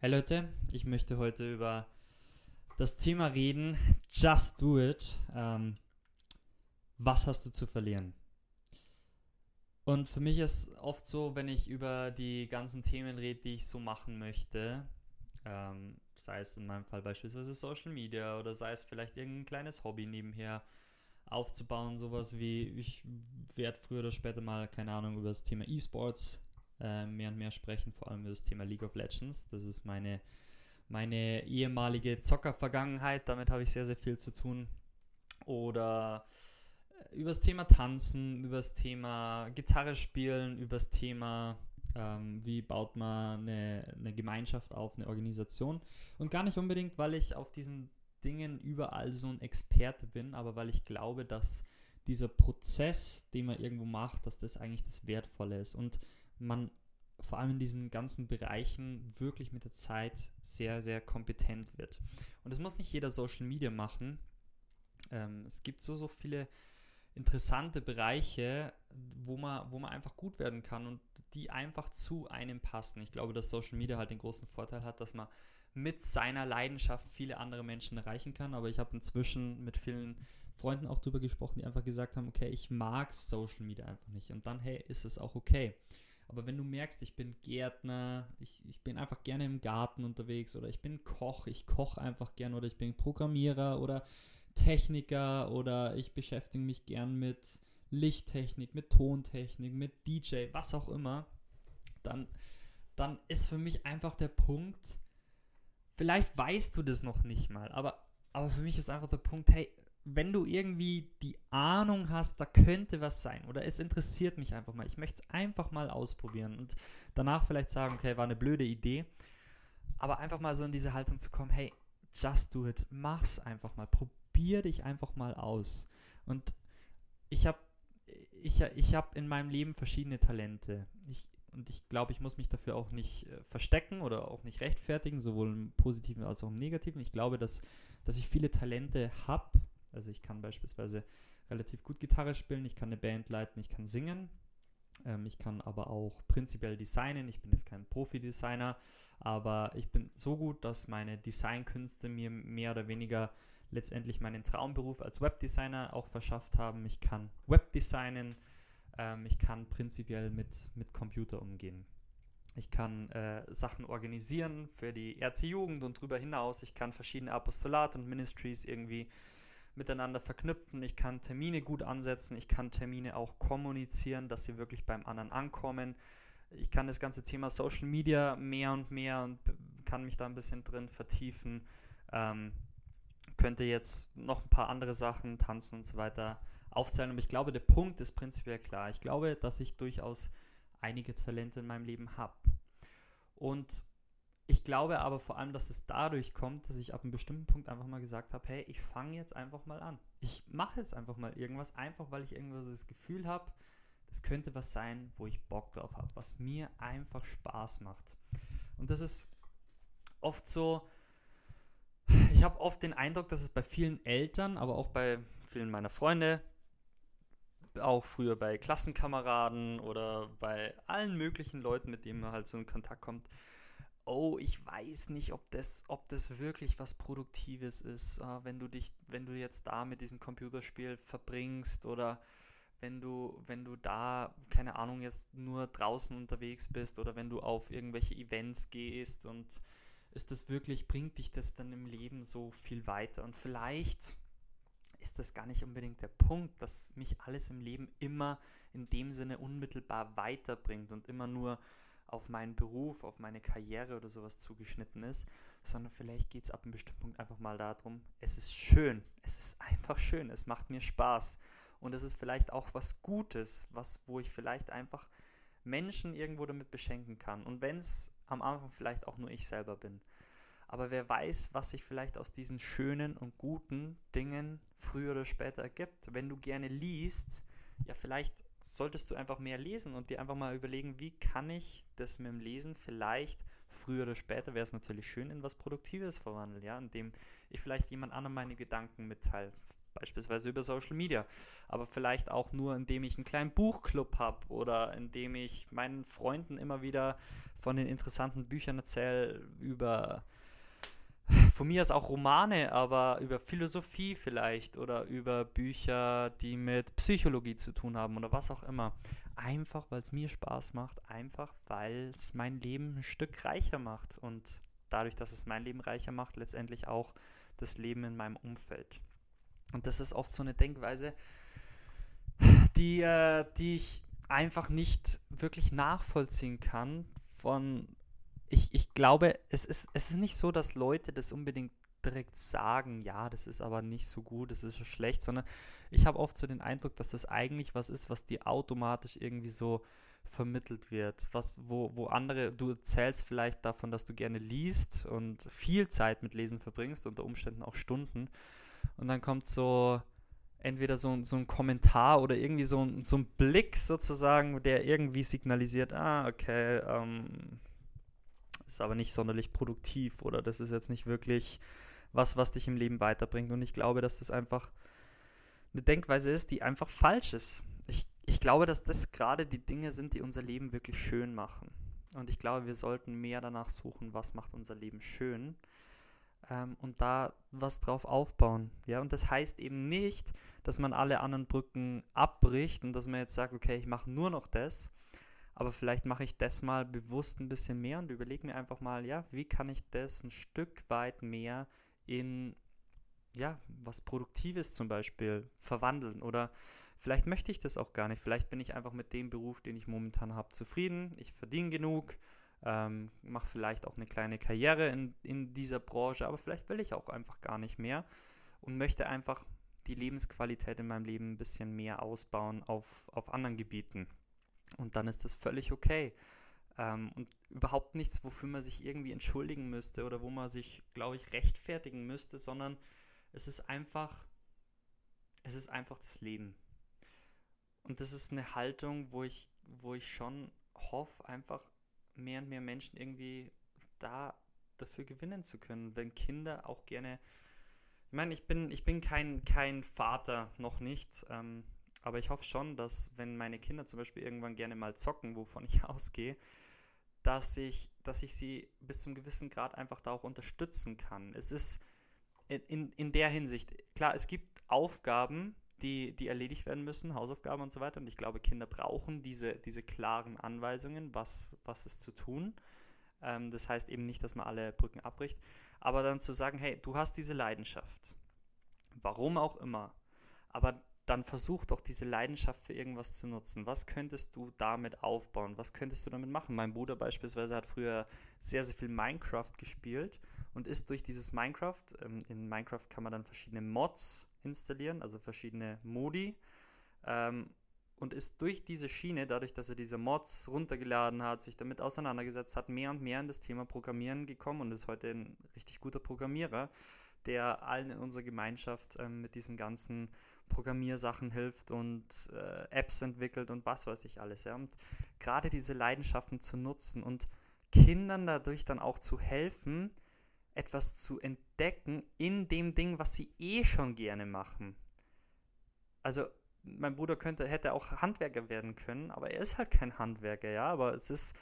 Hey Leute, ich möchte heute über das Thema reden, Just Do It. Ähm, was hast du zu verlieren? Und für mich ist oft so, wenn ich über die ganzen Themen rede, die ich so machen möchte, ähm, sei es in meinem Fall beispielsweise Social Media oder sei es vielleicht irgendein kleines Hobby nebenher aufzubauen, sowas wie ich werde früher oder später mal, keine Ahnung, über das Thema E-Sports äh, mehr und mehr sprechen, vor allem über das Thema League of Legends. Das ist meine, meine ehemalige Zocker-Vergangenheit, damit habe ich sehr, sehr viel zu tun. Oder äh, über das Thema Tanzen, über das Thema Gitarre spielen, über das Thema, ähm, wie baut man eine, eine Gemeinschaft auf, eine Organisation. Und gar nicht unbedingt, weil ich auf diesen Dingen überall so ein Experte bin, aber weil ich glaube, dass dieser Prozess, den man irgendwo macht, dass das eigentlich das Wertvolle ist. Und man vor allem in diesen ganzen Bereichen wirklich mit der Zeit sehr, sehr kompetent wird. Und es muss nicht jeder Social Media machen. Ähm, es gibt so, so viele interessante Bereiche, wo man, wo man einfach gut werden kann und die einfach zu einem passen. Ich glaube, dass Social Media halt den großen Vorteil hat, dass man mit seiner Leidenschaft viele andere Menschen erreichen kann. Aber ich habe inzwischen mit vielen Freunden auch darüber gesprochen, die einfach gesagt haben, okay, ich mag Social Media einfach nicht. Und dann, hey, ist es auch okay. Aber wenn du merkst, ich bin Gärtner, ich, ich bin einfach gerne im Garten unterwegs oder ich bin Koch, ich koche einfach gerne oder ich bin Programmierer oder Techniker oder ich beschäftige mich gern mit Lichttechnik, mit Tontechnik, mit DJ, was auch immer, dann, dann ist für mich einfach der Punkt, vielleicht weißt du das noch nicht mal, aber, aber für mich ist einfach der Punkt, hey, wenn du irgendwie die Ahnung hast, da könnte was sein oder es interessiert mich einfach mal, ich möchte es einfach mal ausprobieren und danach vielleicht sagen, okay, war eine blöde Idee, aber einfach mal so in diese Haltung zu kommen, hey, just do it, mach's einfach mal, probier dich einfach mal aus. Und ich habe ich, ich hab in meinem Leben verschiedene Talente. Ich, und ich glaube, ich muss mich dafür auch nicht äh, verstecken oder auch nicht rechtfertigen, sowohl im Positiven als auch im Negativen. Ich glaube, dass, dass ich viele Talente habe also ich kann beispielsweise relativ gut Gitarre spielen, ich kann eine Band leiten, ich kann singen. Ähm, ich kann aber auch prinzipiell designen. Ich bin jetzt kein Profi-Designer, aber ich bin so gut, dass meine Designkünste mir mehr oder weniger letztendlich meinen Traumberuf als Webdesigner auch verschafft haben. Ich kann Webdesignen, ähm, ich kann prinzipiell mit, mit Computer umgehen. Ich kann äh, Sachen organisieren für die Ärzte-Jugend und darüber hinaus. Ich kann verschiedene Apostolate und Ministries irgendwie miteinander verknüpfen, ich kann Termine gut ansetzen, ich kann Termine auch kommunizieren, dass sie wirklich beim anderen ankommen. Ich kann das ganze Thema Social Media mehr und mehr und kann mich da ein bisschen drin vertiefen. Ähm, könnte jetzt noch ein paar andere Sachen, tanzen und so weiter aufzählen, aber ich glaube, der Punkt ist prinzipiell klar. Ich glaube, dass ich durchaus einige Talente in meinem Leben habe. Und ich glaube aber vor allem, dass es dadurch kommt, dass ich ab einem bestimmten Punkt einfach mal gesagt habe, hey, ich fange jetzt einfach mal an. Ich mache jetzt einfach mal irgendwas, einfach weil ich irgendwas das Gefühl habe, das könnte was sein, wo ich Bock drauf habe, was mir einfach Spaß macht. Und das ist oft so, ich habe oft den Eindruck, dass es bei vielen Eltern, aber auch bei vielen meiner Freunde, auch früher bei Klassenkameraden oder bei allen möglichen Leuten, mit denen man halt so in Kontakt kommt, oh, ich weiß nicht, ob das, ob das wirklich was Produktives ist, äh, wenn du dich, wenn du jetzt da mit diesem Computerspiel verbringst oder wenn du, wenn du da, keine Ahnung, jetzt nur draußen unterwegs bist oder wenn du auf irgendwelche Events gehst und ist das wirklich, bringt dich das dann im Leben so viel weiter? Und vielleicht ist das gar nicht unbedingt der Punkt, dass mich alles im Leben immer in dem Sinne unmittelbar weiterbringt und immer nur auf meinen Beruf, auf meine Karriere oder sowas zugeschnitten ist, sondern vielleicht geht es ab einem bestimmten Punkt einfach mal darum, es ist schön, es ist einfach schön, es macht mir Spaß und es ist vielleicht auch was Gutes, was, wo ich vielleicht einfach Menschen irgendwo damit beschenken kann und wenn es am Anfang vielleicht auch nur ich selber bin. Aber wer weiß, was sich vielleicht aus diesen schönen und guten Dingen früher oder später ergibt. Wenn du gerne liest, ja, vielleicht solltest du einfach mehr lesen und dir einfach mal überlegen, wie kann ich das mit dem Lesen vielleicht früher oder später wäre es natürlich schön in was Produktives verwandeln, ja, indem ich vielleicht jemand anderem meine Gedanken mitteile. beispielsweise über Social Media, aber vielleicht auch nur, indem ich einen kleinen Buchclub habe oder indem ich meinen Freunden immer wieder von den interessanten Büchern erzähle über von mir aus auch Romane, aber über Philosophie vielleicht oder über Bücher, die mit Psychologie zu tun haben oder was auch immer. Einfach, weil es mir Spaß macht, einfach, weil es mein Leben ein Stück reicher macht und dadurch, dass es mein Leben reicher macht, letztendlich auch das Leben in meinem Umfeld. Und das ist oft so eine Denkweise, die, äh, die ich einfach nicht wirklich nachvollziehen kann. Von, ich, ich glaube, es ist, es ist nicht so, dass Leute das unbedingt direkt sagen, ja, das ist aber nicht so gut, das ist so schlecht, sondern ich habe oft so den Eindruck, dass das eigentlich was ist, was dir automatisch irgendwie so vermittelt wird, was, wo, wo andere, du erzählst vielleicht davon, dass du gerne liest und viel Zeit mit Lesen verbringst, unter Umständen auch Stunden. Und dann kommt so entweder so, so ein Kommentar oder irgendwie so so ein Blick sozusagen, der irgendwie signalisiert, ah, okay, ähm, ist aber nicht sonderlich produktiv oder das ist jetzt nicht wirklich was, was dich im Leben weiterbringt. Und ich glaube, dass das einfach eine Denkweise ist, die einfach falsch ist. Ich, ich glaube, dass das gerade die Dinge sind, die unser Leben wirklich schön machen. Und ich glaube, wir sollten mehr danach suchen, was macht unser Leben schön ähm, und da was drauf aufbauen. Ja, und das heißt eben nicht, dass man alle anderen Brücken abbricht und dass man jetzt sagt, okay, ich mache nur noch das, aber vielleicht mache ich das mal bewusst ein bisschen mehr und überlege mir einfach mal, ja, wie kann ich das ein Stück weit mehr in ja, was Produktives zum Beispiel verwandeln oder vielleicht möchte ich das auch gar nicht. Vielleicht bin ich einfach mit dem Beruf, den ich momentan habe, zufrieden. Ich verdiene genug, ähm, mache vielleicht auch eine kleine Karriere in, in dieser Branche, aber vielleicht will ich auch einfach gar nicht mehr und möchte einfach die Lebensqualität in meinem Leben ein bisschen mehr ausbauen auf, auf anderen Gebieten. Und dann ist das völlig okay. Ähm, und überhaupt nichts, wofür man sich irgendwie entschuldigen müsste oder wo man sich, glaube ich, rechtfertigen müsste, sondern es ist einfach, es ist einfach das Leben. Und das ist eine Haltung, wo ich, wo ich schon hoffe, einfach mehr und mehr Menschen irgendwie da dafür gewinnen zu können, wenn Kinder auch gerne. Ich meine, ich bin, ich bin kein, kein Vater, noch nicht, ähm, aber ich hoffe schon, dass wenn meine Kinder zum Beispiel irgendwann gerne mal zocken, wovon ich ausgehe, dass ich, dass ich sie bis zum gewissen Grad einfach da auch unterstützen kann. Es ist in, in der Hinsicht, klar, es gibt Aufgaben, die, die erledigt werden müssen, Hausaufgaben und so weiter. Und ich glaube, Kinder brauchen diese, diese klaren Anweisungen, was, was ist zu tun. Ähm, das heißt eben nicht, dass man alle Brücken abbricht, aber dann zu sagen, hey, du hast diese Leidenschaft, warum auch immer, aber dann versuch doch diese Leidenschaft für irgendwas zu nutzen. Was könntest du damit aufbauen? Was könntest du damit machen? Mein Bruder beispielsweise hat früher sehr, sehr viel Minecraft gespielt und ist durch dieses Minecraft, ähm, in Minecraft kann man dann verschiedene Mods installieren, also verschiedene Modi, ähm, und ist durch diese Schiene, dadurch, dass er diese Mods runtergeladen hat, sich damit auseinandergesetzt hat, mehr und mehr in das Thema Programmieren gekommen und ist heute ein richtig guter Programmierer, der allen in unserer Gemeinschaft ähm, mit diesen ganzen Programmiersachen hilft und äh, Apps entwickelt und was weiß ich alles. Ja. Und gerade diese Leidenschaften zu nutzen und Kindern dadurch dann auch zu helfen, etwas zu entdecken in dem Ding, was sie eh schon gerne machen. Also mein Bruder könnte, hätte auch Handwerker werden können, aber er ist halt kein Handwerker, ja. Aber es ist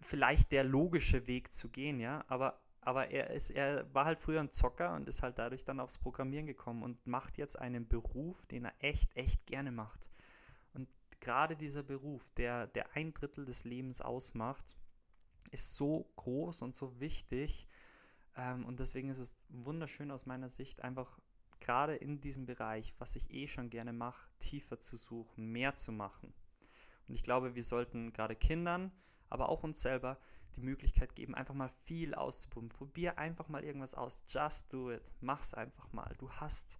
vielleicht der logische Weg zu gehen, ja. Aber aber er, ist, er war halt früher ein Zocker und ist halt dadurch dann aufs Programmieren gekommen und macht jetzt einen Beruf, den er echt, echt gerne macht. Und gerade dieser Beruf, der, der ein Drittel des Lebens ausmacht, ist so groß und so wichtig. Ähm, und deswegen ist es wunderschön aus meiner Sicht, einfach gerade in diesem Bereich, was ich eh schon gerne mache, tiefer zu suchen, mehr zu machen. Und ich glaube, wir sollten gerade Kindern, aber auch uns selber die Möglichkeit geben, einfach mal viel auszuprobieren. Probier einfach mal irgendwas aus. Just do it. Mach's einfach mal. Du hast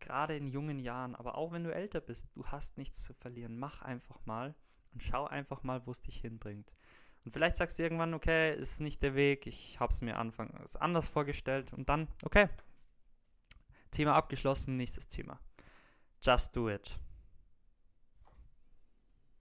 gerade in jungen Jahren, aber auch wenn du älter bist, du hast nichts zu verlieren. Mach einfach mal und schau einfach mal, wo es dich hinbringt. Und vielleicht sagst du irgendwann, okay, ist nicht der Weg, ich habe es mir anfangs anders vorgestellt und dann, okay, Thema abgeschlossen, nächstes Thema. Just do it.